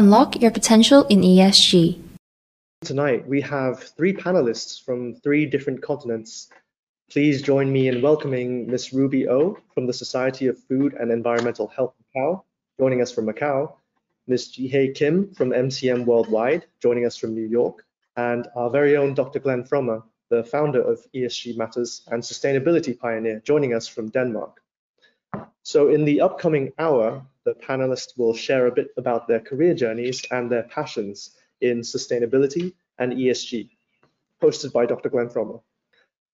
Unlock your potential in ESG. Tonight, we have three panelists from three different continents. Please join me in welcoming Ms. Ruby O from the Society of Food and Environmental Health Macao, joining us from Macau, Ms. Jeehae Kim from MCM Worldwide, joining us from New York, and our very own Dr. Glenn Frommer, the founder of ESG Matters and Sustainability Pioneer, joining us from Denmark. So in the upcoming hour, the panelists will share a bit about their career journeys and their passions in sustainability and ESG, hosted by Dr. Glenn Frommer.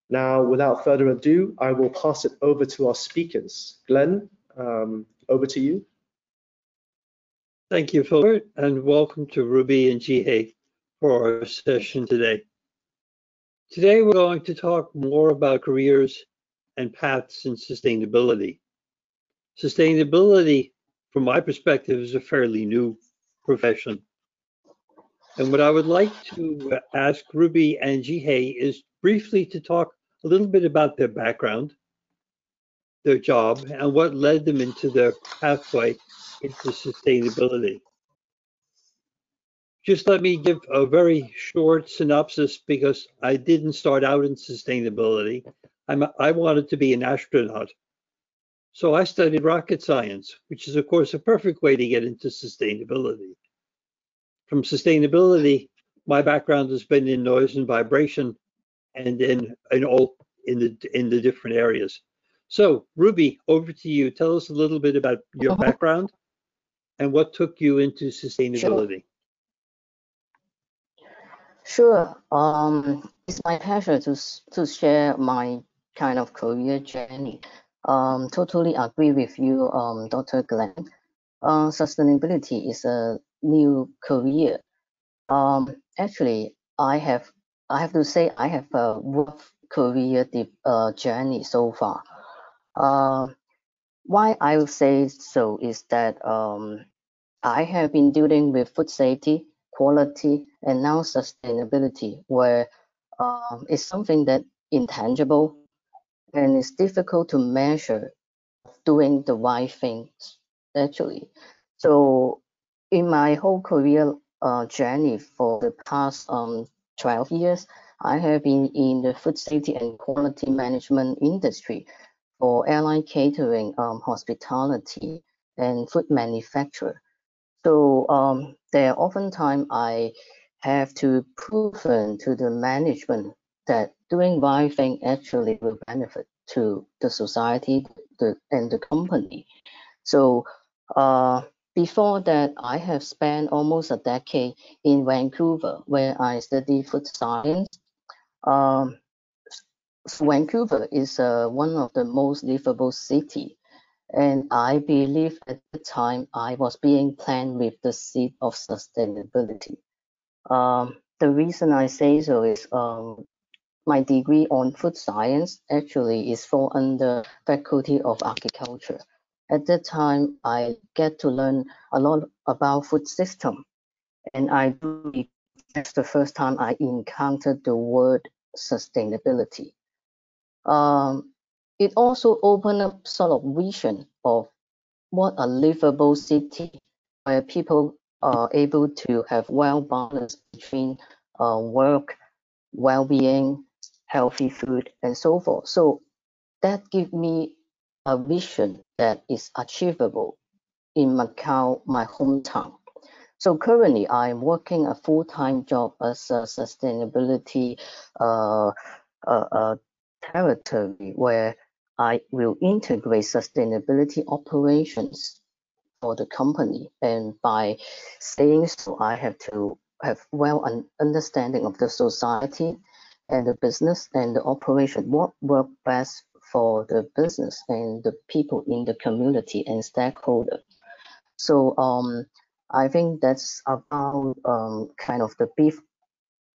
Now, without further ado, I will pass it over to our speakers. Glenn, um, over to you. Thank you, Philbert, and welcome to Ruby and Jeehae for our session today. Today, we're going to talk more about careers and paths in sustainability. Sustainability, from my perspective, is a fairly new profession. And what I would like to ask Ruby and Jeehae is briefly to talk a little bit about their background, their job, and what led them into their pathway into sustainability. Just let me give a very short synopsis because I didn't start out in sustainability. I'm, I wanted to be an astronaut. So I studied rocket science, which is of course a perfect way to get into sustainability. From sustainability, my background has been in noise and vibration and in, in all in the in the different areas. So Ruby, over to you. Tell us a little bit about your uh-huh. background and what took you into sustainability. Sure. Um, it's my pleasure to to share my kind of career journey. Um, totally agree with you, um, Dr. Glenn. Uh, sustainability is a new career. Um, actually, I have I have to say I have a rough career uh, journey so far. Uh, why I would say so is that um, I have been dealing with food safety quality, and now sustainability, where um, it's something that intangible and it's difficult to measure doing the right things actually. So in my whole career uh, journey for the past um, 12 years, I have been in the food safety and quality management industry for airline catering, um, hospitality, and food manufacture. So um, there oftentimes I have to prove to the management that doing right thing actually will benefit to the society the, and the company. So uh, before that, I have spent almost a decade in Vancouver where I studied food science. Um, Vancouver is uh, one of the most livable city and I believe at the time I was being planned with the seed of sustainability. Um, the reason I say so is um, my degree on food science actually is fall under Faculty of Agriculture. At that time, I get to learn a lot about food system, and I that's the first time I encountered the word sustainability. Um, it also opened up sort of vision of what a livable city where people are able to have well balance between uh, work, well-being, healthy food, and so forth. So that gives me a vision that is achievable in Macau, my hometown. So currently, I'm working a full-time job as a sustainability uh, uh, uh, territory where I will integrate sustainability operations for the company. And by saying so, I have to have well an understanding of the society and the business and the operation, what work best for the business and the people in the community and stakeholder. So um, I think that's about um, kind of the brief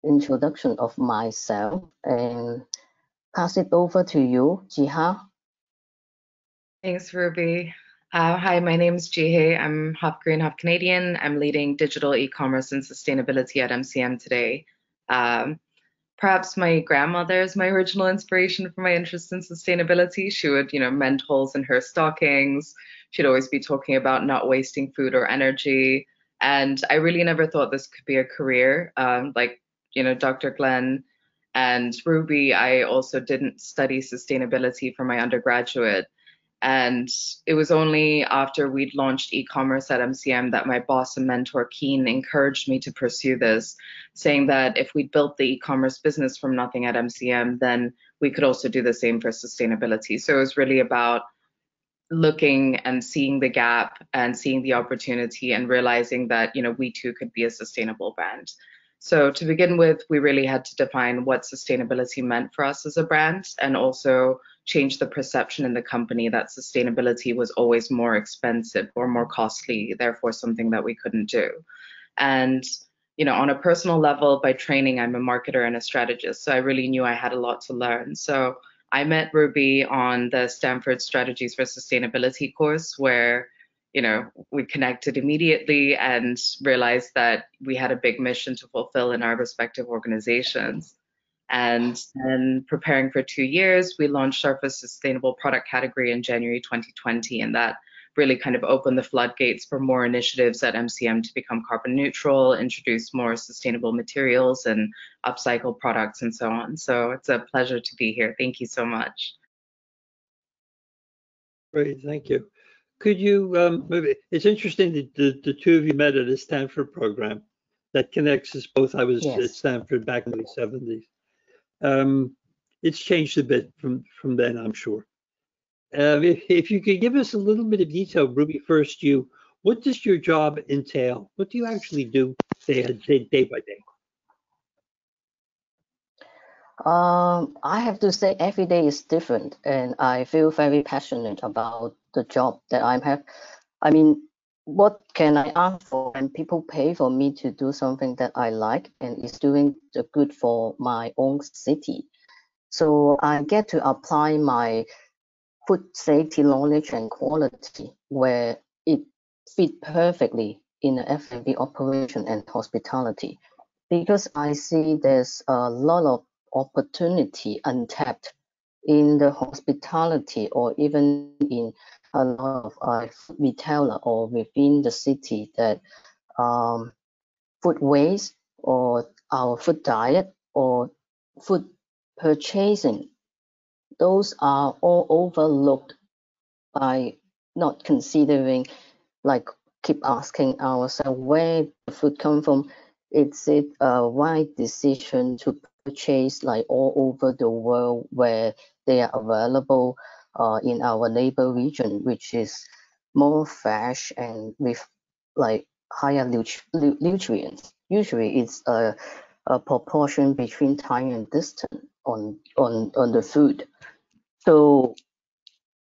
introduction of myself and pass it over to you, Jeehae. Thanks, Ruby. Uh, hi, my name is Jeehae. I'm half Korean, half Canadian. I'm leading digital e-commerce and sustainability at MCM today. Um, perhaps my grandmother is my original inspiration for my interest in sustainability. She would, you know, mend holes in her stockings. She'd always be talking about not wasting food or energy. And I really never thought this could be a career. Um, like, you know, Dr. Glenn and Ruby, I also didn't study sustainability for my undergraduate. And it was only after we'd launched e-commerce at MCM that my boss and mentor Keen encouraged me to pursue this, saying that if we built the e-commerce business from nothing at MCM, then we could also do the same for sustainability. So it was really about looking and seeing the gap and seeing the opportunity and realizing that you know we too could be a sustainable brand. So to begin with, we really had to define what sustainability meant for us as a brand and also change the perception in the company that sustainability was always more expensive or more costly, therefore something that we couldn't do. And you know, on a personal level, by training, I'm a marketer and a strategist. So I really knew I had a lot to learn. So I met Ruby on the Stanford Strategies for Sustainability course, where you know we connected immediately and realized that we had a big mission to fulfill in our respective organizations. And then preparing for two years, we launched our first sustainable product category in January 2020, and that really kind of opened the floodgates for more initiatives at MCM to become carbon neutral, introduce more sustainable materials and upcycle products and so on. So it's a pleasure to be here. Thank you so much. Great, thank you. Could you, um, maybe, it's interesting that the, the two of you met at a Stanford program that connects us both. I was Yes. at Stanford back in the 70s. Um, it's changed a bit from, from then, I'm sure. Uh, if, if you could give us a little bit of detail, Ruby, first you, what does your job entail? What do you actually do day, day, day by day? Um, I have to say every day is different, and I feel very passionate about the job that I have. I mean, what can I ask for when people pay for me to do something that I like and is doing the good for my own city? So I get to apply my food safety knowledge and quality where it fit perfectly in the F&B operation and hospitality because I see there's a lot of opportunity untapped in the hospitality or even in a lot of uh, retailer or within the city that um, food waste or our food diet or food purchasing those are all overlooked by not considering like keep asking ourselves where the food come from. Is it a right decision to purchase like all over the world where they are available uh, in our neighbor region which is more fresh and with like higher nut- nutrients usually it's a, a proportion between time and distance on on on the food so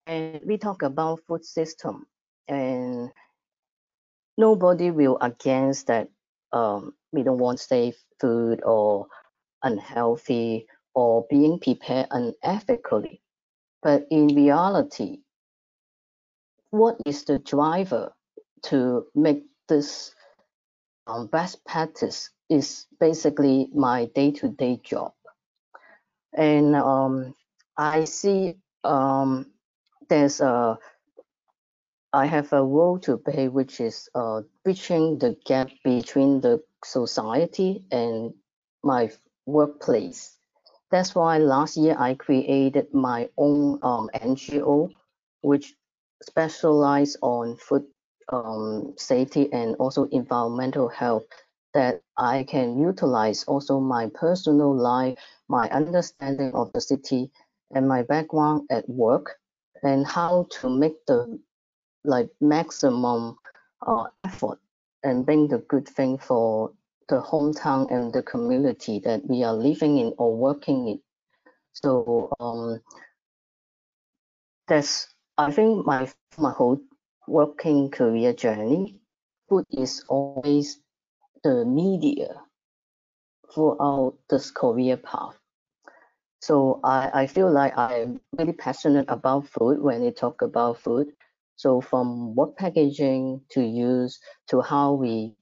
and we talk about food system and nobody will against that um, we don't want safe food or unhealthy or being prepared unethically. But in reality, what is the driver to make this um, best practice is basically my day-to-day job. And um, I see um, there's a I have a role to play, which is uh, bridging the gap between the society and my workplace. That's why last year I created my own um, NGO, which specialize on food um, safety and also environmental health that I can utilize also my personal life, my understanding of the city and my background at work and how to make the like maximum uh, effort and bring the good thing for the hometown and the community that we are living in or working in. So um, that's I think my my whole working career journey, food is always the media throughout this career path. So I, I feel like I'm really passionate about food when we talk about food. So from what packaging to use to how we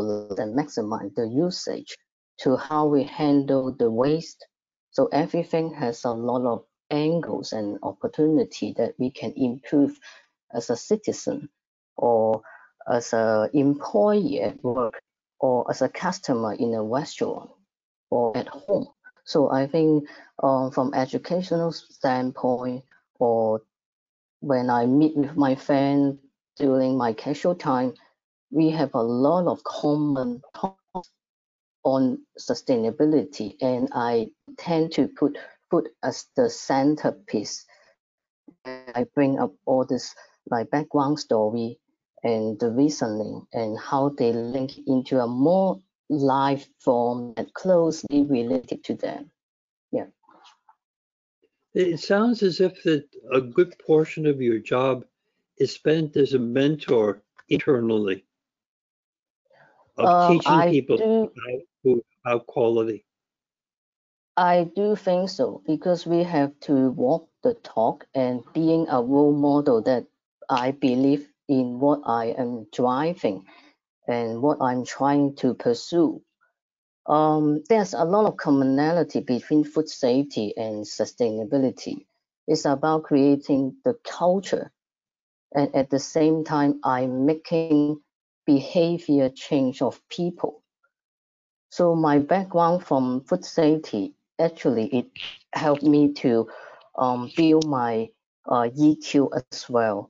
and maximize the usage to how we handle the waste. So everything has a lot of angles and opportunity that we can improve as a citizen or as a employee at work or as a customer in a restaurant or at home. So I think uh, from educational standpoint or when I meet with my friend during my casual time, we have a lot of common talks on sustainability and I tend to put food as the centerpiece. I bring up all this like background story and the reasoning and how they link into a more life form that closely related to them. Yeah. It sounds as if that a good portion of your job is spent as a mentor internally of Um, teaching I people do about, about quality. I do think so because we have to walk the talk and being a role model that I believe in what I am driving and what I'm trying to pursue. Um, there's a lot of commonality between food safety and sustainability. It's about creating the culture and at the same time I'm making behavior change of people. So my background from food safety actually it helped me to um, build my uh, EQ as well.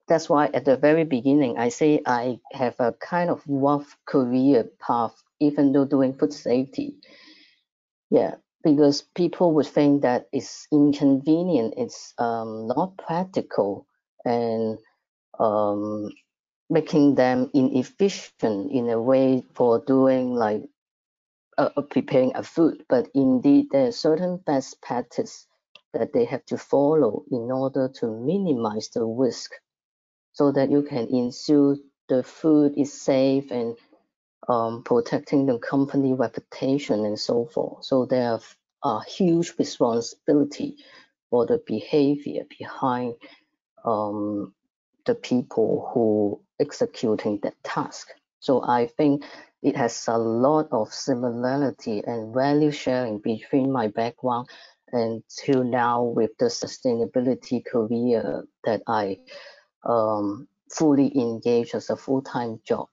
That's why at the very beginning I say I have a kind of rough career path, even though doing food safety. Yeah, because people would think that it's inconvenient, it's um, not practical, and um, making them inefficient in a way for doing like uh, uh, preparing a food, but indeed there are certain best practice that they have to follow in order to minimize the risk so that you can ensure the food is safe and um, protecting the company reputation and so forth. So there are a huge responsibility for the behavior behind um, the people who executing that task. So I think it has a lot of similarity and value sharing between my background and till now with the sustainability career that I um, fully engage as a full-time job.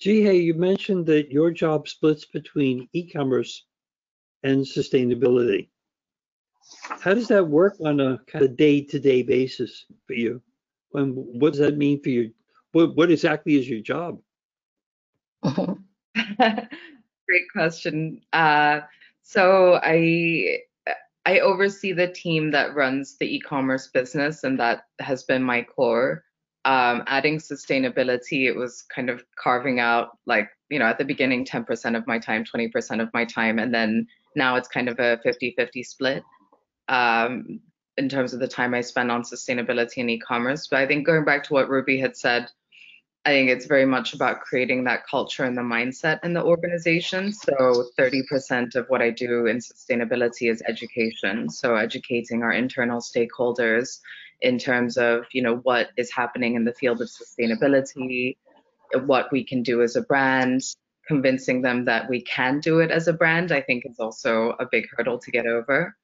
Jeehae, you mentioned that your job splits between e-commerce and sustainability. How does that work on a kind of day-to-day basis for you? And what does that mean for you? What, what exactly is your job? Great question. Uh, so I I oversee the team that runs the e-commerce business, and that has been my core. Um, adding sustainability, it was kind of carving out like you know at the beginning 10% of my time, 20% of my time, and then now it's kind of a 50-50 split um, in terms of the time I spend on sustainability and e-commerce. But I think going back to what Ruby had said I think it's very much about creating that culture and the mindset in the organization. So 30% of what I do in sustainability is education. So educating our internal stakeholders in terms of, you know, what is happening in the field of sustainability, what we can do as a brand, convincing them that we can do it as a brand, I think is also a big hurdle to get over.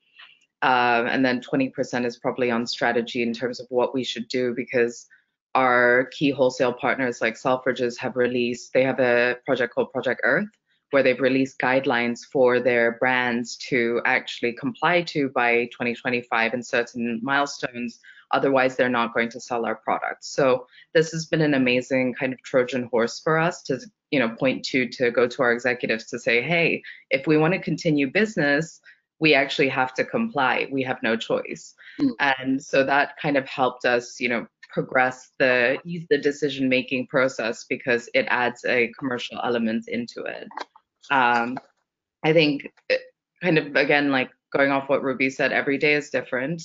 Um, and then 20% is probably on strategy in terms of what we should do because our key wholesale partners like Selfridges have released, they have a project called Project Earth, where they've released guidelines for their brands to actually comply to by 2025 and certain milestones. Otherwise, they're not going to sell our products. So this has been an amazing kind of Trojan horse for us to, you know, point to to go to our executives to say, hey, if we want to continue business, we actually have to comply. We have no choice. Mm. And so that kind of helped us, you know, progress the use the decision making process because it adds a commercial element into it. Um, I think it, uh, kind of again like going off what Ruby said, every day is different.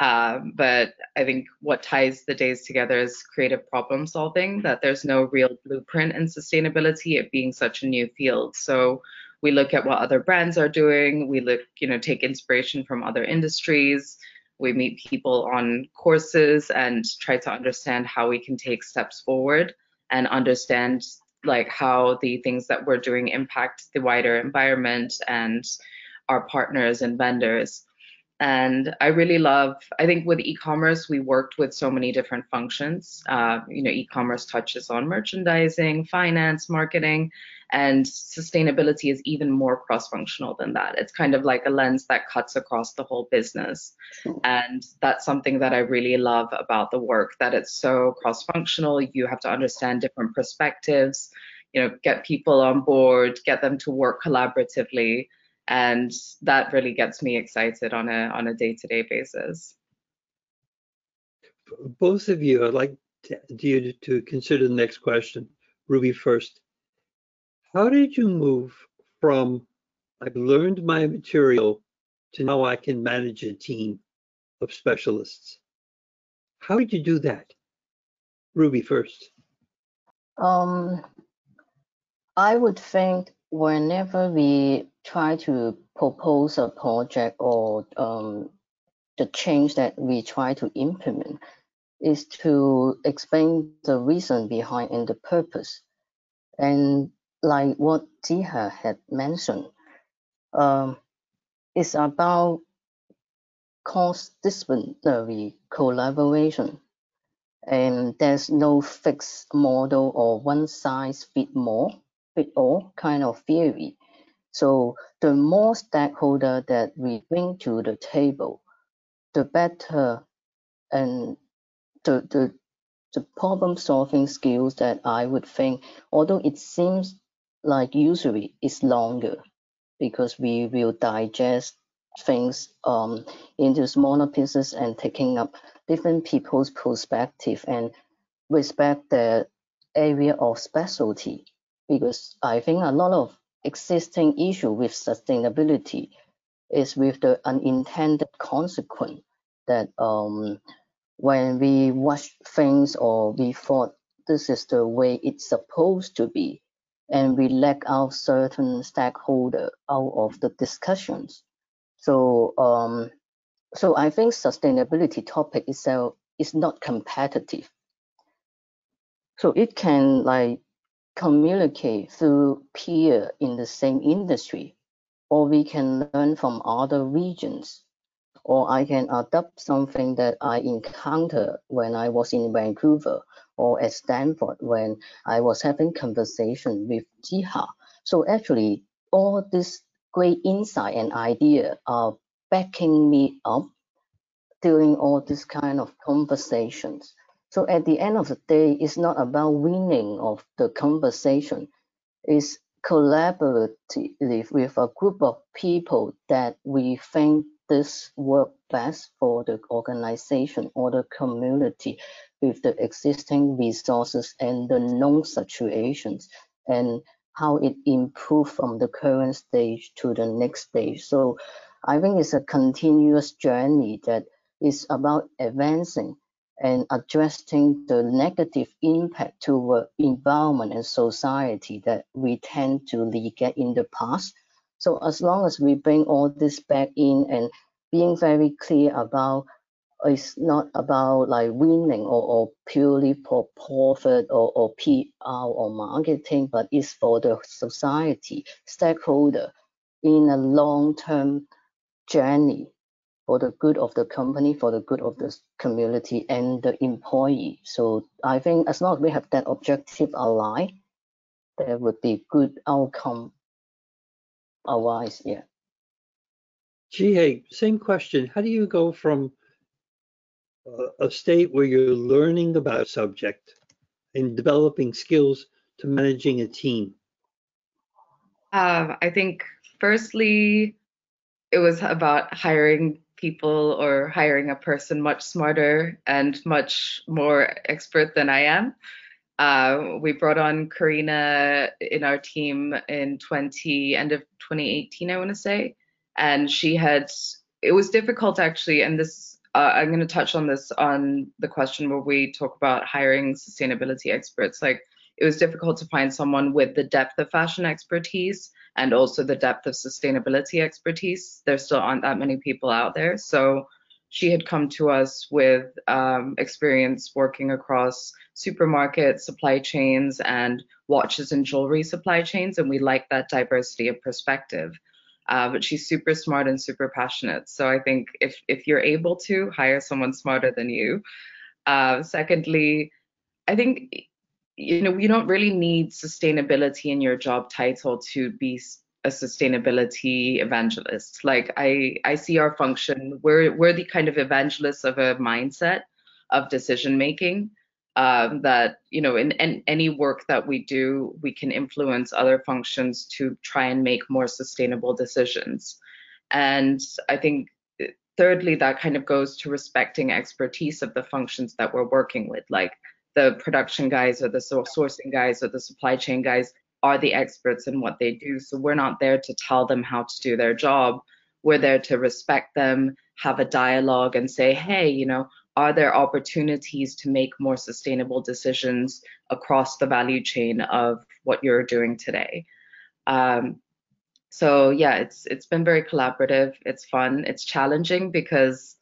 Um, but I think what ties the days together is creative problem solving, that there's no real blueprint in sustainability, it being such a new field. So we look at what other brands are doing, we look, you know, take inspiration from other industries, we meet people on courses and try to understand how we can take steps forward and understand like how the things that we're doing impact the wider environment and our partners and vendors. And I really love, I think with e-commerce, we worked with so many different functions. Uh, you know, e-commerce touches on merchandising, finance, marketing, and sustainability is even more cross-functional than that. It's kind of like a lens that cuts across the whole business. And that's something that I really love about the work, that it's so cross-functional. You have to understand different perspectives, you know, get people on board, get them to work collaboratively and that really gets me excited on a on a day-to-day basis both of you i'd like to, you to consider the next question ruby first how did you move from i've learned my material to now i can manage a team of specialists? How did you do that? Ruby first. Um i would think whenever we try to propose a project or um, the change that we try to implement is to explain the reason behind and the purpose. And like what Jeehae had mentioned, um, it's about cross-disciplinary collaboration. And there's no fixed model or one size fit more fit all kind of theory. So the more stakeholder that we bring to the table, the better and the, the, the problem solving skills that I would think, although it seems like usually it's longer because we will digest things um, into smaller pieces and taking up different people's perspective and respect their area of specialty because I think a lot of existing issue with sustainability is with the unintended consequence that um, when we watch things or we thought this is the way it's supposed to be, and we lack out certain stakeholder out of the discussions. So, um, so I think sustainability topic itself is not competitive. So it can like communicate through peer in the same industry, or we can learn from other regions, or I can adopt something that I encountered when I was in Vancouver or at Stanford when I was having conversation with Jeehae. So actually, all this great insight and idea are backing me up during all this kind of conversations. So at the end of the day, it's not about winning of the conversation. It's collaborative with a group of people that we think this work best for the organization or the community with the existing resources and the known situations and how it improve from the current stage to the next stage. So I think it's a continuous journey that is about advancing and addressing the negative impact to environment and society that we tend to get in the past. So as long as we bring all this back in and being very clear about it's not about like winning or, or purely for profit or, or PR or marketing, but it's for the society, stakeholder in a long-term journey for the good of the company, for the good of the community and the employee. So I think as long as we have that objective aligned, there would be good outcome otherwise, yeah. Jeehae, same question. How do you go from a state where you're learning about a subject and developing skills to managing a team? Um, I think firstly, it was about hiring people or hiring a person much smarter and much more expert than I am. Uh, we brought on Karina in our team in 20 end of 2018, I want to say, and she had. It was difficult actually, and this uh, I'm going to touch on this on the question where we talk about hiring sustainability experts. Like it was difficult to find someone with the depth of fashion expertise and also the depth of sustainability expertise. There still aren't that many people out there. So she had come to us with um, experience working across supermarkets, supply chains, and watches and jewelry supply chains. And we like that diversity of perspective. uh, but she's super smart and super passionate. So I think if if you're able to hire someone smarter than you. Uh, secondly, I think you know you don't really need sustainability in your job title to be a sustainability evangelist. Like I I see our function. We're we're the kind of evangelists of a mindset of decision making um, that you know in, in any work that we do we can influence other functions to try and make more sustainable decisions. And i think thirdly that kind of goes to respecting expertise of the functions that we're working with like the production guys or the sourcing guys or the supply chain guys are the experts in what they do so we're not there to tell them how to do their job we're there to respect them have a dialogue and say hey you know are there opportunities to make more sustainable decisions across the value chain of what you're doing today? Um, so yeah, it's it's been very collaborative. It's fun. It's challenging because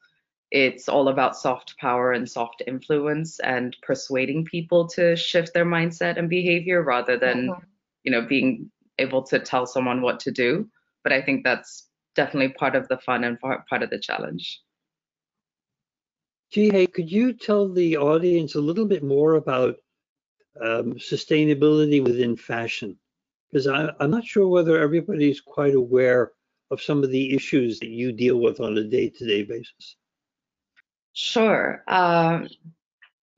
it's all about soft power and soft influence and persuading people to shift their mindset and behavior rather than mm-hmm. You know being able to tell someone what to do. But I think that's definitely part of the fun and part of the challenge. Jeehae, could you tell the audience a little bit more about um, sustainability within fashion? Because I'm not sure whether everybody's quite aware of some of the issues that you deal with on a day-to-day basis. Sure. Um,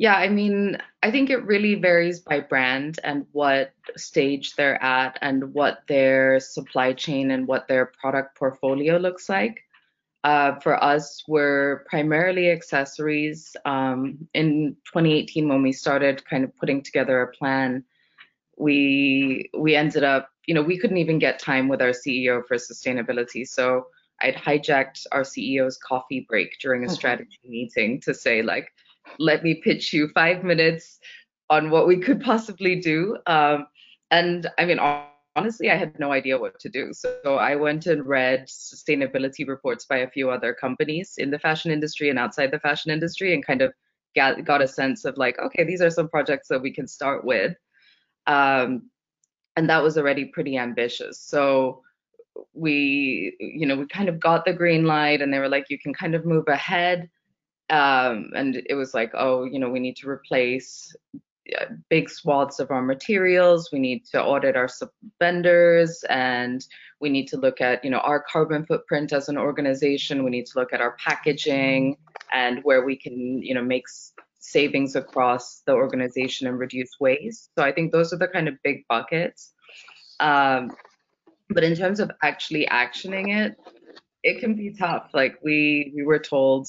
yeah, I mean, I think it really varies by brand and what stage they're at and what their supply chain and what their product portfolio looks like. Uh, for us, we're primarily accessories. Um, in 2018, when we started kind of putting together a plan, we we ended up, you know, we couldn't even get time with our CEO for sustainability. So I'd hijacked our CEO's coffee break during a mm-hmm. strategy meeting to say, like, let me pitch you five minutes on what we could possibly do. Um, and I mean, honestly, I had no idea what to do. So I went and read sustainability reports by a few other companies in the fashion industry and outside the fashion industry and kind of got, got a sense of like, okay, these are some projects that we can start with. Um, and that was already pretty ambitious. So we, you know, we kind of got the green light and they were like, you can kind of move ahead. Um, and it was like, oh, you know, we need to replace big swaths of our materials. We need to audit our vendors and we need to look at, you know, our carbon footprint as an organization. We need to look at our packaging and where we can, you know, make savings across the organization and reduce waste. So I think those are the kind of big buckets. Um, but in terms of actually actioning it, it can be tough. Like we we were told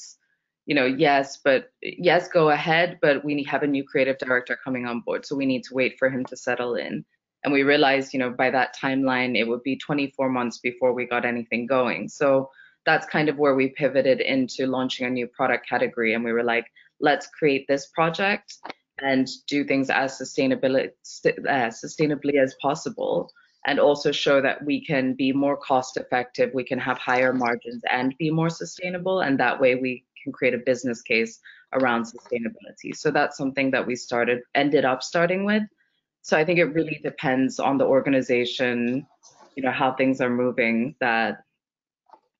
you know, yes, but yes, go ahead, but we have a new creative director coming on board, so we need to wait for him to settle in. And we realized, you know, by that timeline, it would be 24 months before we got anything going. So that's kind of where we pivoted into launching a new product category. And we were like, let's create this project and do things as sustainably, uh, sustainably as possible and also show that we can be more cost effective, we can have higher margins and be more sustainable. And that way we can create a business case around sustainability. So that's something that we started, ended up starting with. So I think it really depends on the organization, you know, how things are moving that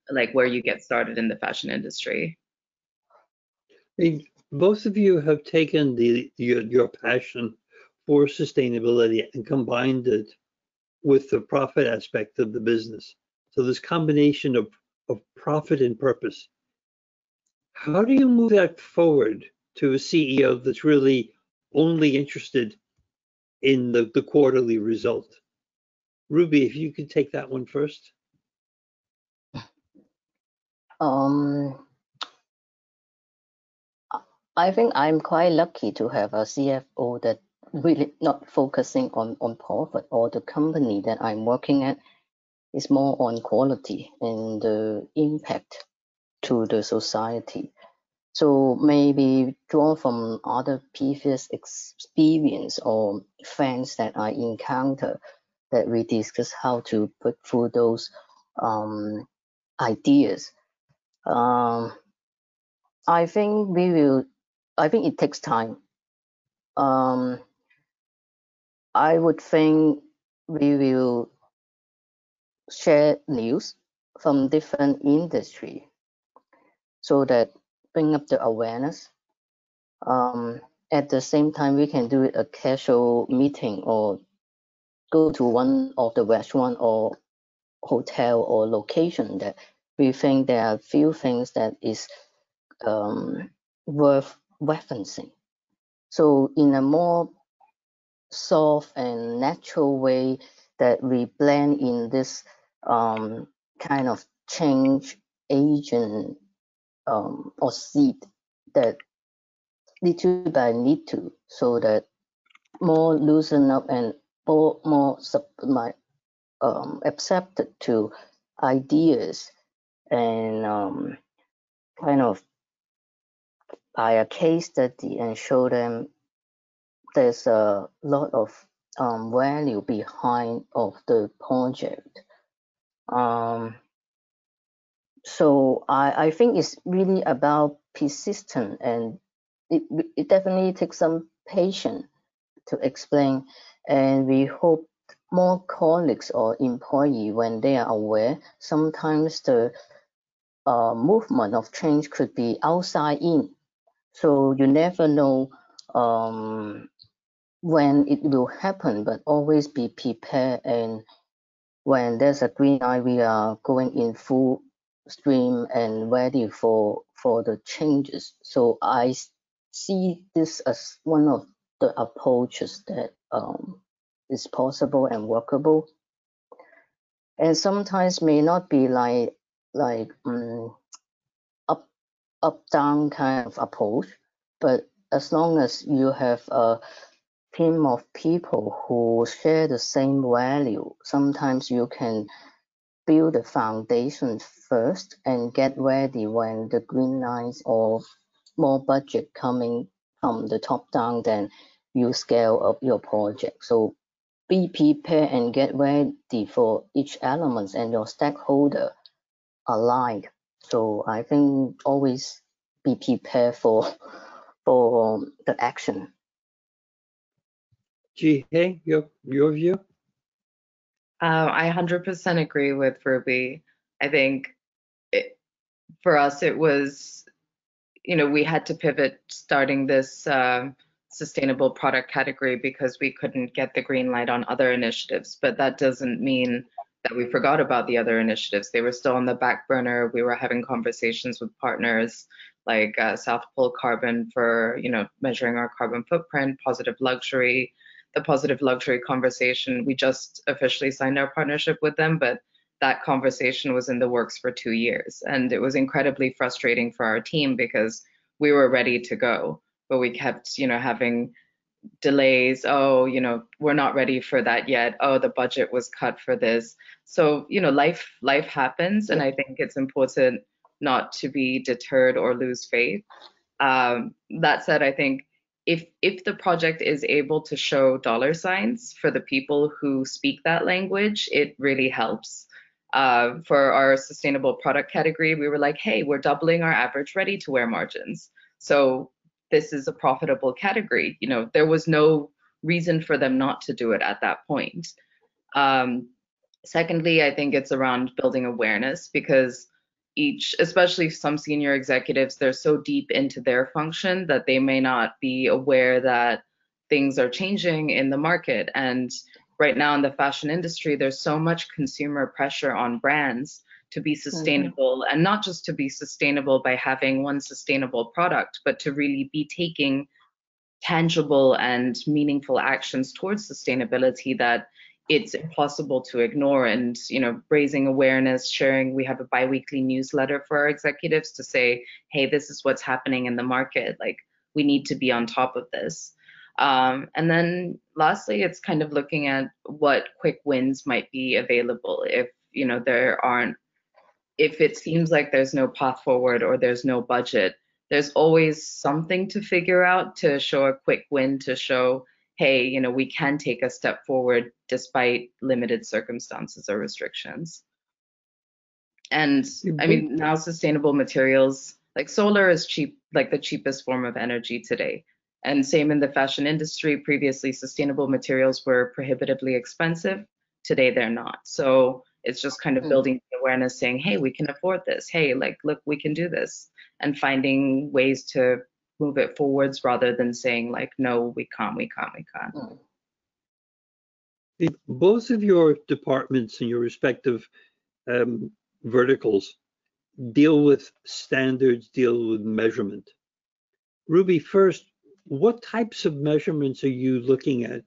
like where you get started in the fashion industry. Both of you have taken the your, your passion for sustainability and combined it with the profit aspect of the business. So this combination of, of profit and purpose how do you move that forward to a CEO that's really only interested in the, the quarterly result? Ruby, if you could take that one first. Um, I think I'm quite lucky to have a CFO that really not focusing on, on profit or the company that I'm working at is more on quality and the impact to the society. So maybe draw from other previous experience or friends that I encounter that we discuss how to put through those um, ideas. Um, I think we will, I think it takes time. Um, I would think we will share news from different industry so that bring up the awareness. Um, at the same time, we can do a casual meeting or go to one of the restaurant or hotel or location that we think there are few things that is um, worth referencing. So in a more soft and natural way that we blend in this um, kind of change agent um, or seed that little by little so that more loosen up and more, more sub, my, um, accepted to ideas and um, kind of by a case study and show them there's a lot of um, value behind of the project. Um, so I, I think it's really about persistence and it, it definitely takes some patience to explain. And we hope more colleagues or employee when they are aware sometimes the uh, movement of change could be outside in. So you never know um, when it will happen but always be prepared. And when there's a green light we are going in full stream and ready for for the changes. So i see this as one of the approaches that um, is possible and workable. And sometimes may not be like like um, up up down kind of approach but as long as you have a team of people who share the same value sometimes you can build the foundation first and get ready when the green lines or more budget coming from the top down then you scale up your project so be prepared and get ready for each element and your stakeholder aligned. So I think always be prepared for for the action. Jeehae, your your view? Uh, I 100% agree with Ruby. I think it, for us, it was, you know, we had to pivot starting this uh, sustainable product category because we couldn't get the green light on other initiatives. But that doesn't mean that we forgot about the other initiatives. They were still on the back burner. We were having conversations with partners like uh, South Pole Carbon for, you know, measuring our carbon footprint, Positive Luxury, the Positive Luxury conversation. We just officially signed our partnership with them, but that conversation was in the works for two years. And it was incredibly frustrating for our team because we were ready to go but we kept, you know, having delays. Oh, you know, we're not ready for that yet. Oh, the budget was cut for this. So, you know, life life happens, and I think it's important not to be deterred or lose faith. Um, that said, I think if if the project is able to show dollar signs for the people who speak that language, it really helps. Uh, for our sustainable product category, we were like, hey, we're doubling our average ready to wear margins. So this is a profitable category. You know, there was no reason for them not to do it at that point. Um, secondly, I think it's around building awareness because each, especially some senior executives, they're so deep into their function that they may not be aware that things are changing in the market. And right now in the fashion industry, there's so much consumer pressure on brands to be mm-hmm. sustainable mm-hmm. and not just to be sustainable by having one sustainable product, but to really be taking tangible and meaningful actions towards sustainability that it's impossible to ignore. And you know raising awareness sharing we have a biweekly newsletter for our executives to say hey this is what's happening in the market. Like we need to be on top of this. Um, and then lastly it's kind of looking at what quick wins might be available if you know there aren't if it seems like there's no path forward or there's no budget, there's always something to figure out to show a quick win to show, hey, you know, we can take a step forward despite limited circumstances or restrictions. And I mean, now sustainable materials like solar is cheap, like the cheapest form of energy today. And same in the fashion industry. Previously, sustainable materials were prohibitively expensive. Today, they're not. So It's just kind of Mm. building the awareness, saying, "Hey, we can afford this. Hey, like, look, we can do this," and finding ways to move it forwards rather than saying like, "No, we can't, we can't, we can't." Mm. The- Both of your departments and your respective um, verticals deal with standards, deal with measurement. Ruby, first, what types of measurements are you looking at?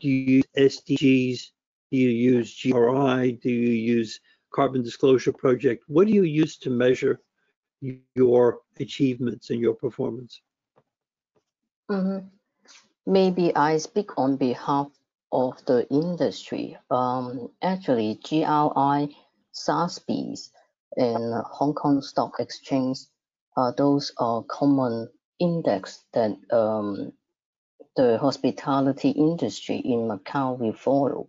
Do you use SDGs? Do you use GRI? Do you use Carbon Disclosure Project? What do you use to measure your achievements and your performance? Mhm. Maybe I speak on behalf of the industry. Um, actually, GRI, SASBs, and Hong Kong Stock Exchange, uh, those are common index that um, the hospitality industry in Macao will follow.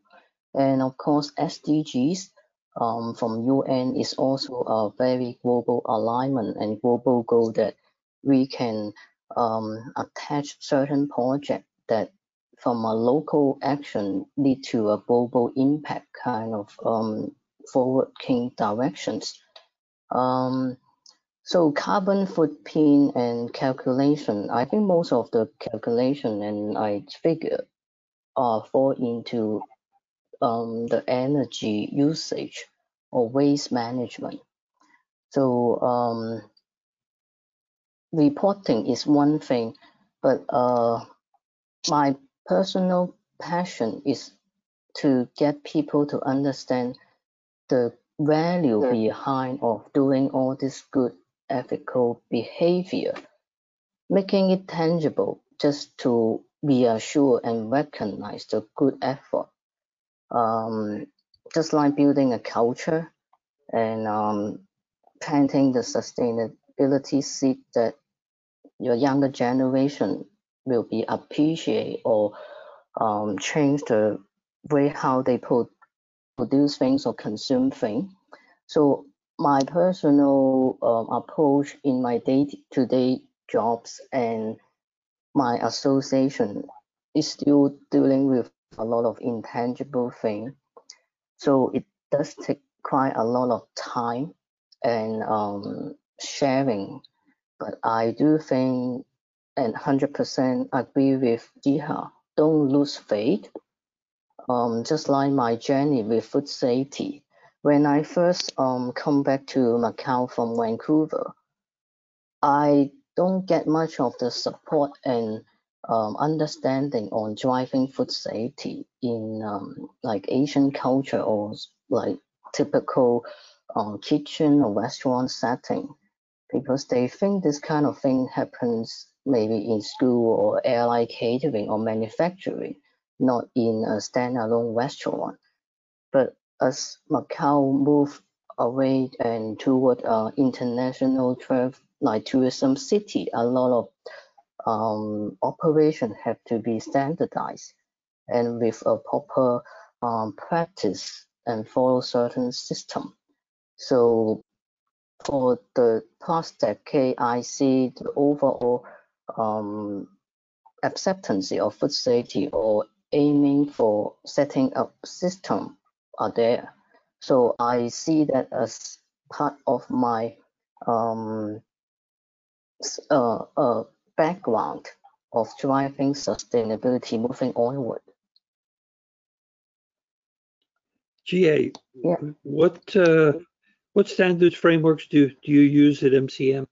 And of course, SDGs um, from UN is also a very global alignment and global goal that we can um, attach certain project that from a local action lead to a global impact kind of um, forward-looking directions. Um, so carbon footprint and calculation, I think most of the calculation and I figure uh, fall into um, the energy usage or waste management. So um, reporting is one thing, but uh, my personal passion is to get people to understand the value behind of doing all this good ethical behavior, making it tangible just to reassure and recognize the good effort. Um, just like building a culture and um, planting the sustainability seed that your younger generation will be appreciate or um, change the way how they put, produce things or consume things. So my personal um, approach in my day-to-day jobs and my association is still dealing with a lot of intangible thing. So it does take quite a lot of time and um, sharing. But I do think and 100% agree with Jeehae. Don't lose faith. Um, just like my journey with food safety. When I first um, come back to Macao from Vancouver, I don't get much of the support and um, understanding on driving food safety in um, like Asian culture or like typical um, kitchen or restaurant setting because they think this kind of thing happens maybe in school or airline catering or manufacturing, not in a standalone restaurant. But as Macao move away and toward uh, international travel, like tourism city, a lot of um, operation have to be standardized and with a proper um, practice and follow certain system. So for the past decade, I see the overall um, acceptance of food safety or aiming for setting up system are there. So I see that as part of my um, uh, uh, background of driving sustainability moving onward. Jeehae, Yeah. what uh, what standards frameworks do do you use at MCM?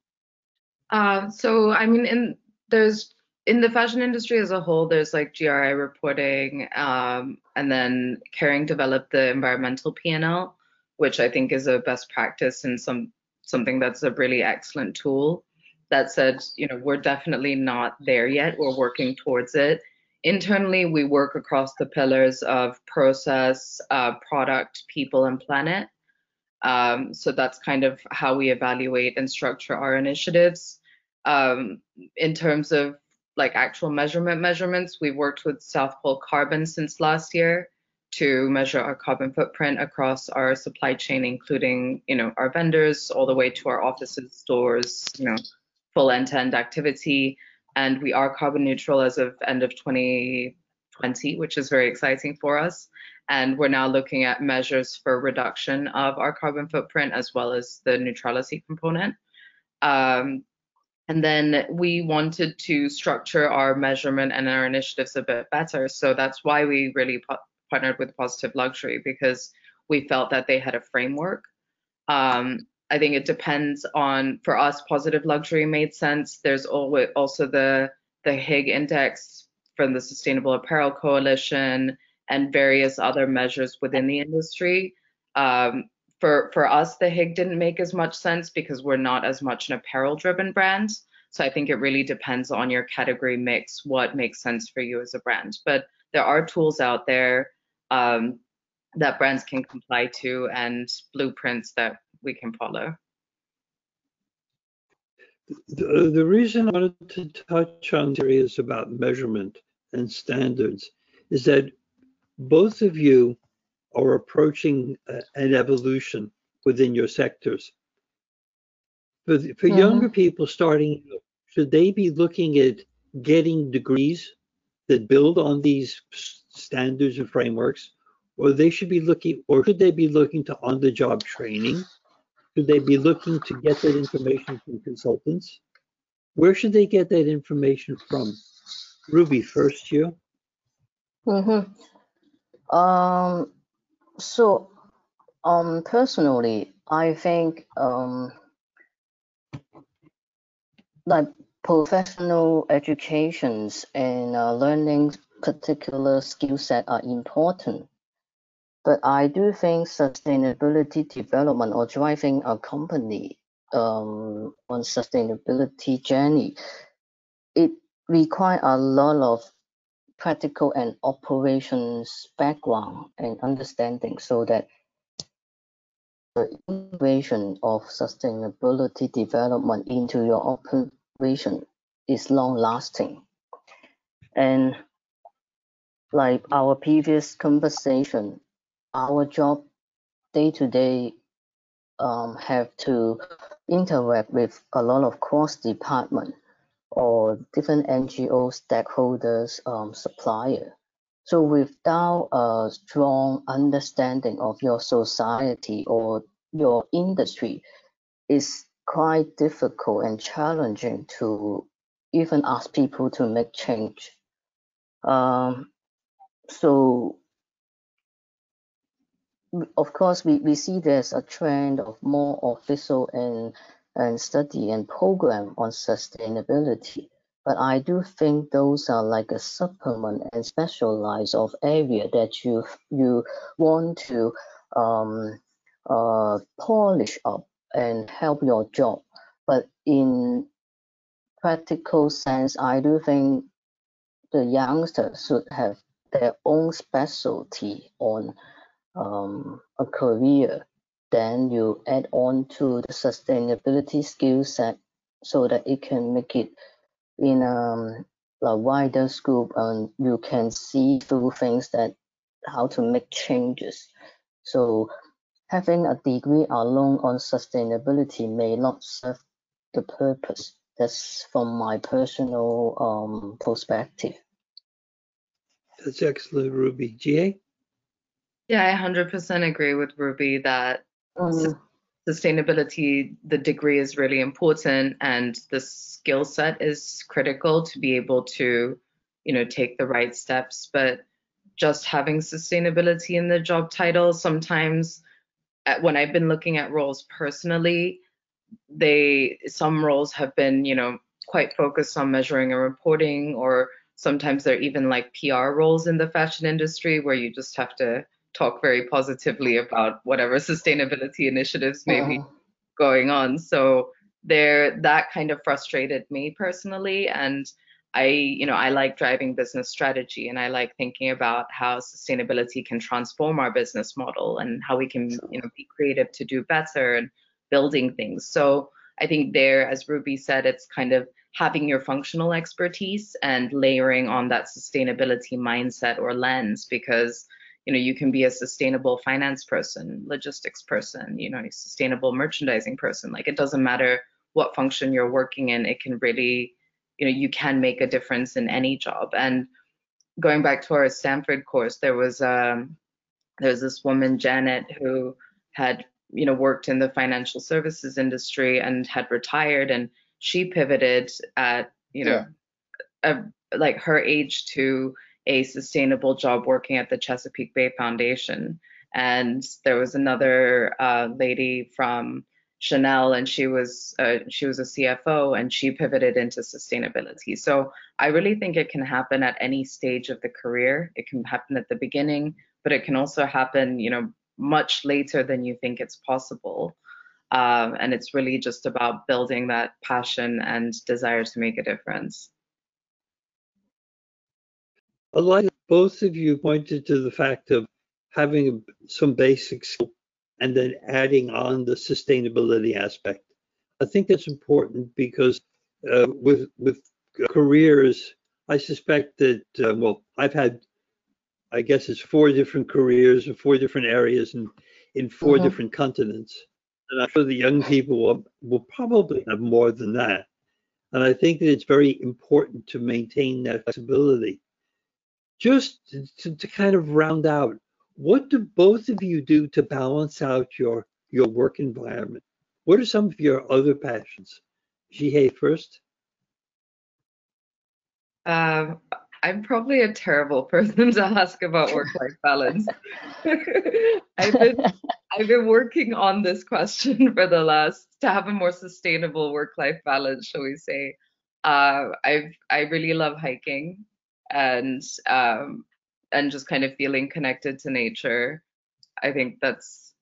Uh, so I mean, in there's in the fashion industry as a whole, there's like GRI reporting, um, and then Kering developed the environmental P&L, which I think is a best practice and some something that's a really excellent tool. That said, you know, we're definitely not there yet. We're working towards it. Internally, we work across the pillars of process, uh, product, people, and planet. Um, so that's kind of how we evaluate and structure our initiatives. Um, in terms of like actual measurement measurements, we've worked with South Pole Carbon since last year to measure our carbon footprint across our supply chain, including you know our vendors all the way to our offices, stores, you know, full end-to-end activity. And we are carbon neutral as of end of 2020, which is very exciting for us. And we're now looking at measures for reduction of our carbon footprint as well as the neutrality component. Um, and then we wanted to structure our measurement and our initiatives a bit better. So that's why we really partnered with Positive Luxury because we felt that they had a framework. Um, I think it depends on, for us, Positive Luxury made sense. There's always also the, the Higg Index from the Sustainable Apparel Coalition and various other measures within the industry. Um, for for us, the Higg didn't make as much sense because we're not as much an apparel-driven brand. So I think it really depends on your category mix, what makes sense for you as a brand. But there are tools out there um, that brands can comply to and blueprints that we can follow. The, the reason I wanted to touch on areas about measurement and standards is that both of you are approaching uh, an evolution within your sectors. For, the, for mm -hmm. younger people starting, should they be looking at getting degrees that build on these standards and frameworks, or they should be looking, or should they be looking to on-the-job training? Should they be looking to get that information from consultants? Where should they get that information from? Ruby, first you. Mm-hmm. Um, so, um, personally, I think um, like professional educations and uh, learning particular skill set are important. But I do think sustainability development or driving a company um, on sustainability journey, it require a lot of practical and operations background and understanding so that the integration of sustainability development into your operation is long lasting. And like our previous conversation, our job day to day um, have to interact with a lot of cross department or different NGO stakeholders, um, supplier. So without a strong understanding of your society or your industry, it's quite difficult and challenging to even ask people to make change. Um, so of course, we, we see there's a trend of more official and, and study and program on sustainability. But I do think those are like a supplement and specialized of area that you you want to um, uh, polish up and help your job. But in practical sense, I do think the youngsters should have their own specialty on um, a career, then you add on to the sustainability skill set so that it can make it in um, a wider scope and you can see through things that how to make changes. So having a degree alone on sustainability may not serve the purpose. That's from my personal um, perspective. That's excellent, Ruby. Jeehae? Yeah, I 100% agree with Ruby that Um, sustainability, the degree is really important and the skill set is critical to be able to, you know, take the right steps. But just having sustainability in the job title, sometimes uh, when I've been looking at roles personally, they some roles have been, you know, quite focused on measuring and reporting, or sometimes they're even like PR roles in the fashion industry where you just have to talk very positively about whatever sustainability initiatives may be uh-huh. going on. So there, that kind of frustrated me personally, and I, you know, I like driving business strategy, and I like thinking about how sustainability can transform our business model and how we can, you know, be creative to do better and building things. So I think there, as Ruby said, it's kind of having your functional expertise and layering on that sustainability mindset or lens because you know you can be a sustainable finance person logistics person you know a sustainable merchandising person. Like it doesn't matter what function you're working in it can really you know you can make a difference in any job. And going back to our stanford course there was um, there was this woman, Janet, who had, you know, worked in the financial services industry and had retired and she pivoted at, you know, a, like her age to a sustainable job working at the Chesapeake Bay Foundation. And there was another uh, lady from Chanel, and she was uh, she was a CFO, and she pivoted into sustainability. So I really think it can happen at any stage of the career. It can happen at the beginning, but it can also happen, you know, much later than you think it's possible. Um, and it's really just about building that passion and desire to make a difference. I like both of you pointed to the fact of having some basics and then adding on the sustainability aspect. I think that's important because uh, with with careers, I suspect that uh, well, I've had, I guess it's four different careers in four different areas and in 4 Mhm. different continents, and I'm sure the young people will, will probably have more than that. And I think that it's very important to maintain that flexibility. Just to, to kind of round out, what do both of you do to balance out your your work environment? What are some of your other passions? Jeehae first. Um, I'm probably a terrible person to ask about work-life balance. I've been I've been working on this question for the last to have a more sustainable work-life balance, shall we say. Uh, I've I really love hiking and um, and just kind of feeling connected to nature. I think that's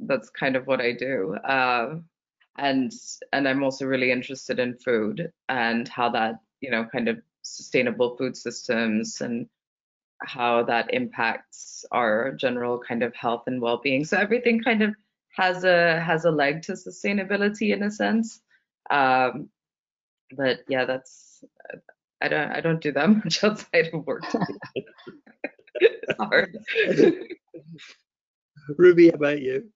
that's kind of what I do. Uh, and and I'm also really interested in food and how that you know kind of sustainable food systems and how that impacts our general kind of health and well-being. So everything kind of has a has a leg to sustainability in a sense. Um, but yeah, that's I don't I don't do that much outside of work. hard. Ruby, how about you?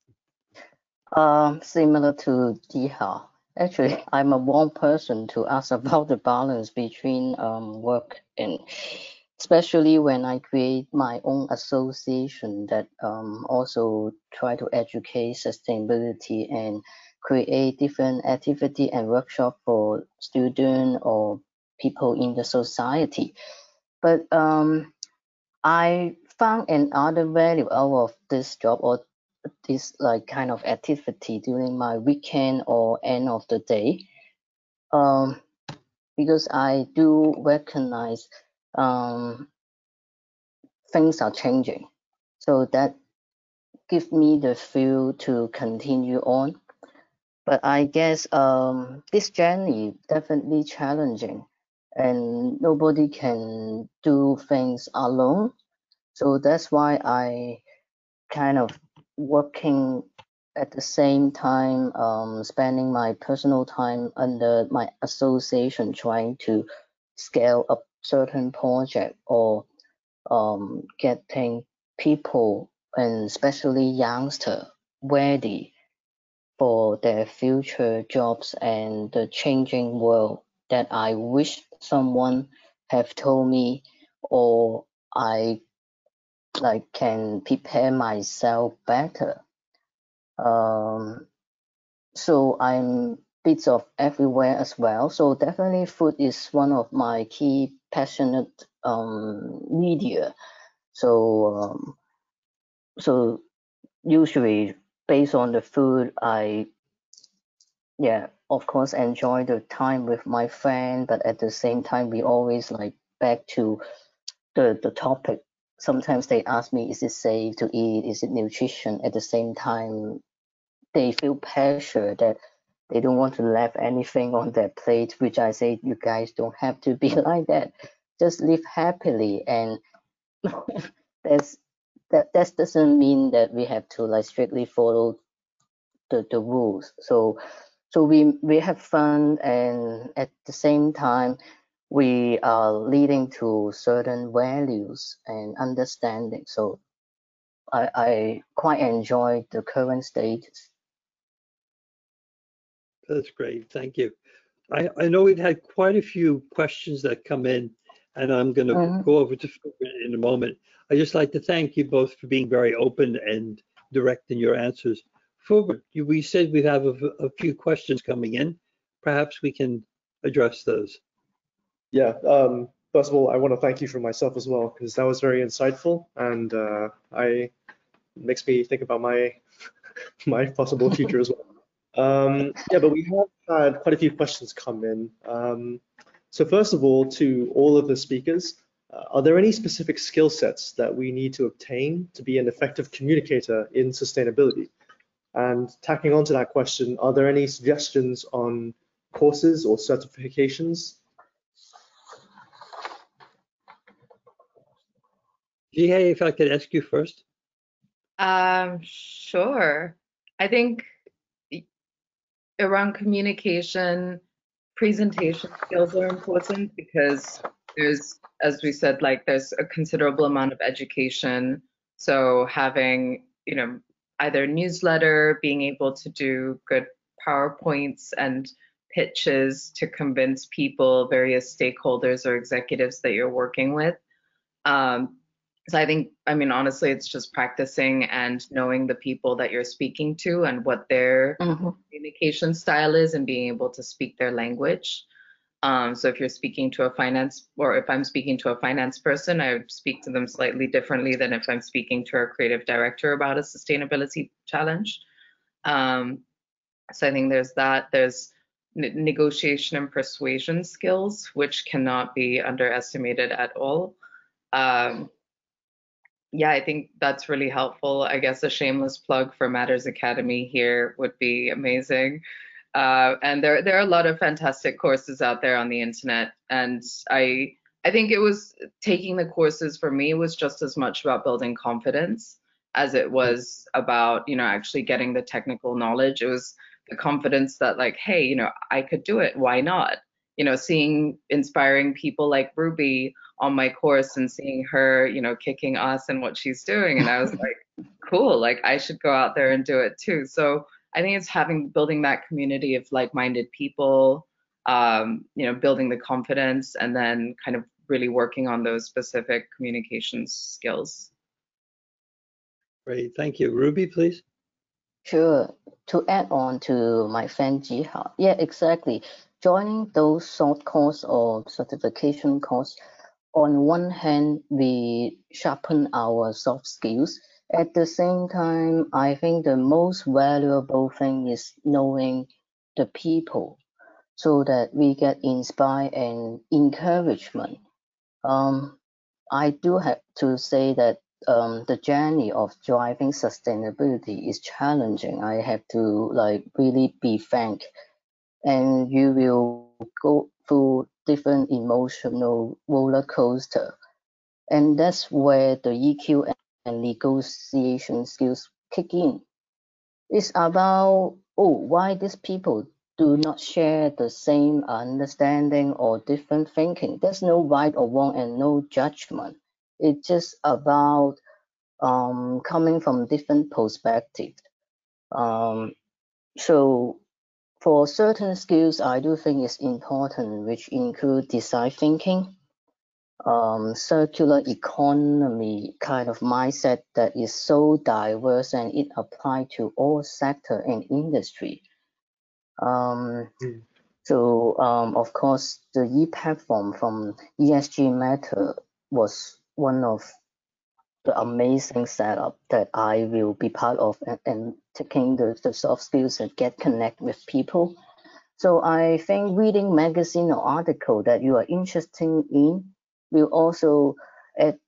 Um, similar to Jeehae. Actually, I'm a wrong person to ask about the balance between um, work and especially when I create my own association that um, also try to educate sustainability and create different activity and workshop for student or people in the society. But um, I found another value out of this job or this like kind of activity during my weekend or end of the day um, because I do recognize um, things are changing. So that gives me the feel to continue on. But I guess um, this journey definitely challenging and nobody can do things alone. So that's why I kind of working at the same time um, spending my personal time under my association trying to scale up certain project or um, getting people and especially youngster ready for their future jobs and the changing world that I wish someone have told me or I like can prepare myself better. Um, so I'm bits of everywhere as well. So definitely food is one of my key passionate um, media. So um, so usually based on the food, I yeah of course enjoy the time with my friend, but at the same time we always like back to the the topic sometimes they ask me, is it safe to eat? Is it nutrition? At the same time, they feel pressure that they don't want to leave anything on their plate, which I say, you guys don't have to be like that. Just live happily. And that's, that, that doesn't mean that we have to like strictly follow the, the rules. So, so we, we have fun and at the same time, we are leading to certain values and understanding. So I, I quite enjoy the current status. That's great. Thank you. I, I know we've had quite a few questions that come in. and I'm going to Mhm. go over to in a moment. I just like to thank you both for being very open and direct in your answers. You- we said we have a, a few questions coming in. Perhaps we can address those. Yeah, um, first of all, I want to thank you for myself as well, because that was very insightful and uh, I makes me think about my my possible future as well. Um, yeah, but we have had quite a few questions come in. Um, so first of all, to all of the speakers, uh, are there any specific skill sets that we need to obtain to be an effective communicator in sustainability? And tacking on to that question, are there any suggestions on courses or certifications Jeehae, if I could ask you first. Um, sure. I think around communication, presentation skills are important because there's, as we said, like there's a considerable amount of education. So having, you know, either newsletter, being able to do good PowerPoints and pitches to convince people, various stakeholders or executives that you're working with. Um, so I think, I mean, honestly, it's just practicing and knowing the people that you're speaking to and what their Mhm. communication style is and being able to speak their language. Um, so if you're speaking to a finance, or if I'm speaking to a finance person, I speak to them slightly differently than if I'm speaking to a creative director about a sustainability challenge. Um, so I think there's that. There's ne- negotiation and persuasion skills, which cannot be underestimated at all. Um, yeah, I think that's really helpful. I guess a shameless plug for Matters Academy here would be amazing. Uh, and there there are a lot of fantastic courses out there on the internet, and I I think it was taking the courses for me was just as much about building confidence as it was about you know actually getting the technical knowledge. It was the confidence that like, hey, you know, I could do it. Why not? You know, seeing inspiring people like Ruby on my course and seeing her, you know, kicking ass and what she's doing. And I was like, cool, like I should go out there and do it too. So I think it's having building that community of like-minded people, um, you know, building the confidence and then kind of really working on those specific communications skills. Great, thank you. Ruby, please. Sure. To add on to my friend Jeehae, yeah, exactly. Joining those short course or certification course, on one hand, we sharpen our soft skills. At the same time, I think the most valuable thing is knowing the people so that we get inspired and encouragement. Um, I do have to say that um, the journey of driving sustainability is challenging. I have to like really be frank, and you will go through different emotional roller coaster, and that's where the EQ and negotiation skills kick in. It's about oh why these people do not share the same understanding or different thinking. There's no right or wrong and no judgment. It's just about um, coming from different perspectives. Um, so for certain skills, I do think it's important, which include design thinking, um, circular economy kind of mindset that is so diverse and it apply to all sector and industry. Um, Mm. so um, of course, the e-platform from ESG Matter was one of the amazing setup that I will be part of and, and taking the, the soft skills and get connect with people. So I think reading magazine or article that you are interested in will also add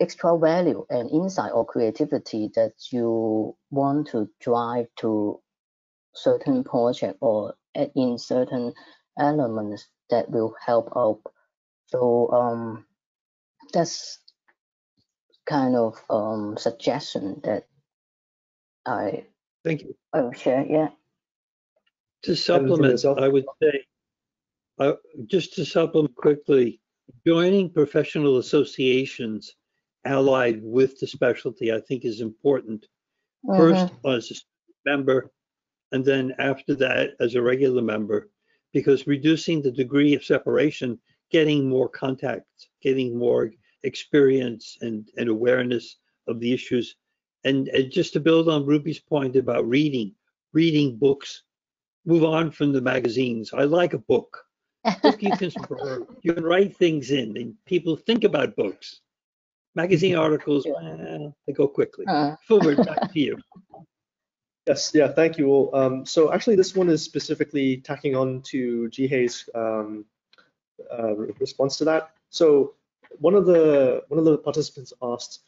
extra value and insight or creativity that you want to drive to certain project or add in certain elements that will help out. So um, that's kind of um, suggestion that I Thank you. I will share. Yeah. To supplement. I would say, uh, just to supplement quickly, joining professional associations allied with the specialty, I think is important. Mm-hmm. First, as a member, and then after that, as a regular member, because reducing the degree of separation getting more contacts, getting more experience and, and awareness of the issues. And, and just to build on Ruby's point about reading, reading books, move on from the magazines. I like a book. Book you can you can write things in, and people think about books. Magazine articles, well, they go quickly. Uh, Fulbert, back to you. Yes, yeah, thank you all. Um, so actually, this one is specifically tacking on to Jeehae's um, uh, response to that. So one of the one of the participants asked,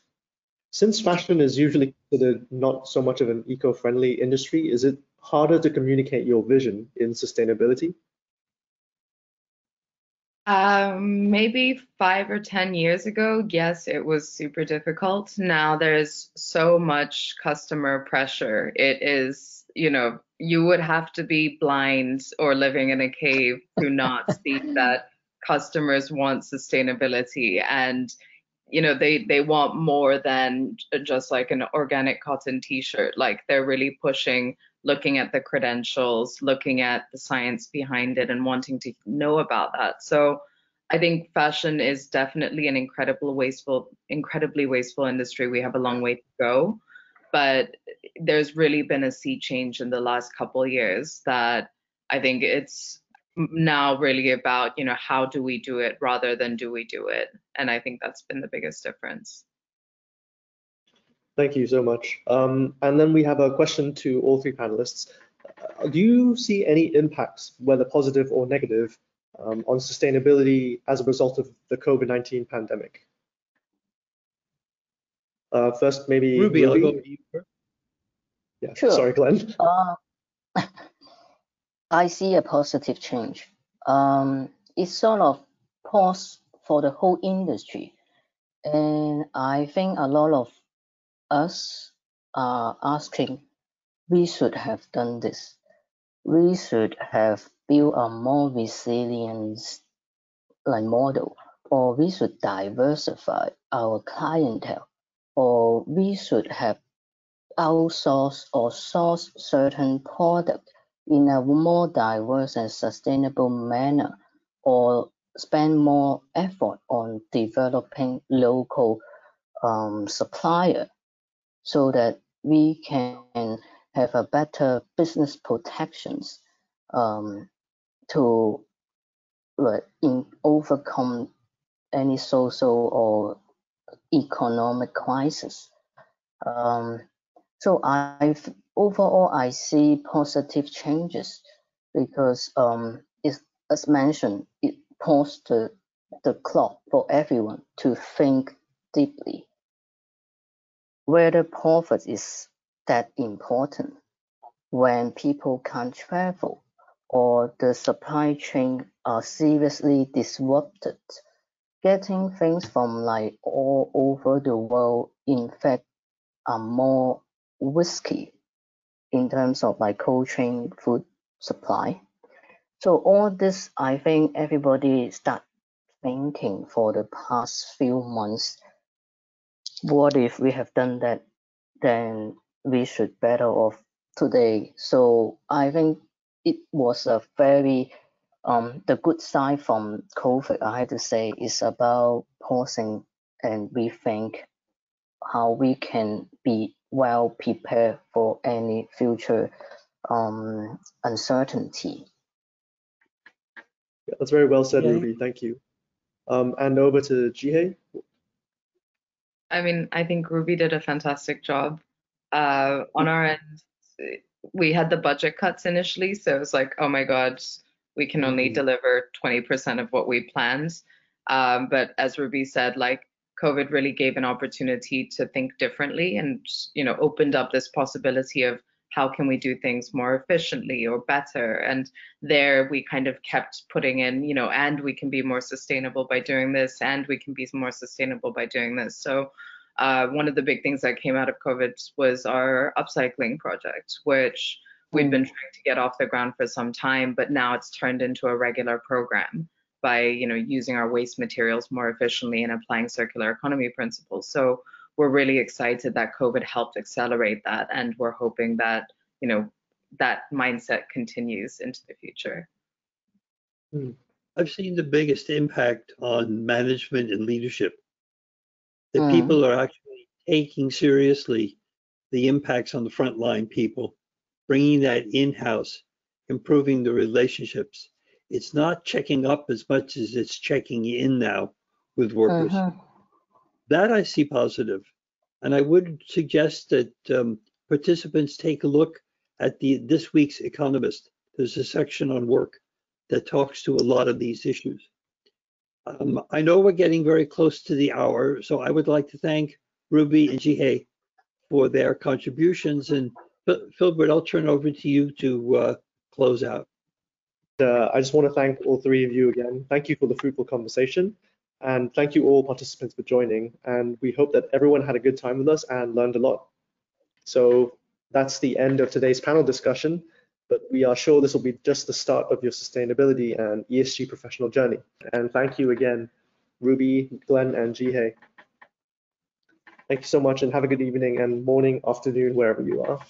since fashion is usually considered not so much of an eco-friendly industry, is it harder to communicate your vision in sustainability? Um, maybe five or 10 years ago, yes, it was super difficult. Now there's so much customer pressure. It is, you know, you would have to be blind or living in a cave to not see that customers want sustainability and you know they they want more than just like an organic cotton t-shirt like they're really pushing looking at the credentials looking at the science behind it and wanting to know about that. So i think fashion is definitely an incredible wasteful incredibly wasteful industry. We have a long way to go but there's really been a sea change in the last couple years that i think it's now really about you know how do we do it rather than do we do it? And i think that's been the biggest difference Thank you so much. Um, and then we have a question to all three panelists. Uh, do you see any impacts, whether positive or negative, um, on sustainability as a result of the COVID-19 pandemic? Uh, first, maybe Ruby, I'll go with you first. Yeah, Sure. sorry, Glenn. Uh, I see a positive change. Um, it's sort of pause for the whole industry, and I think a lot of us are asking, we should have done this. We should have built a more resilient like model, or we should diversify our clientele, or we should have outsource or source certain product in a more diverse and sustainable manner, or spend more effort on developing local um, supplier so that we can have a better business protections um, to in, overcome any social or economic crisis. Um, so I overall I see positive changes because um, as mentioned, it paused the, the clock for everyone to think deeply whether profit is that important when people can't travel or the supply chain are seriously disrupted. Getting things from like all over the world, in fact, are more risky in terms of like cold chain food supply. So all this, I think everybody start thinking for the past few months what if we have done that then we should better off today so i think it was a very um the good side from covid i have to say is about pausing and rethink how we can be well prepared for any future um uncertainty Yeah, that's very well said, Okay. Ruby. Thank you. Um, and over to Jeehae. I mean, I think Ruby did a fantastic job. Uh, on our end, we had the budget cuts initially, so it was like, oh my God, we can only Mhm. deliver 20% of what we planned. Um, but as Ruby said, like COVID really gave an opportunity to think differently and, you know, opened up this possibility of how can we do things more efficiently or better. And there we kind of kept putting in, you know, and we can be more sustainable by doing this, and we can be more sustainable by doing this. So uh, one of the big things that came out of COVID was our upcycling project, which we've been trying to get off the ground for some time, but now it's turned into a regular program by you know using our waste materials more efficiently and applying circular economy principles. So we're really excited that COVID helped accelerate that, and we're hoping that you know that mindset continues into the future. I've seen the biggest impact on management and leadership. That Mm. people are actually taking seriously the impacts on the frontline people, bringing that in-house, improving the relationships. It's not checking up as much as it's checking in now with workers. Mhm. That I see positive. And I would suggest that um, participants take a look at the this week's Economist. There's a section on work that talks to a lot of these issues. Um, I know we're getting very close to the hour, so I would like to thank Ruby and Jeehae for their contributions. And Philbert, I'll turn over to you to uh, close out. Uh, I just want to thank all three of you again. Thank you for the fruitful conversation. And thank you all participants for joining. And we hope that everyone had a good time with us and learned a lot. So that's the end of today's panel discussion. But we are sure this will be just the start of your sustainability and ESG professional journey. And thank you again, Ruby, Glenn, and Jeehae. Thank you so much and have a good evening and morning, afternoon, wherever you are.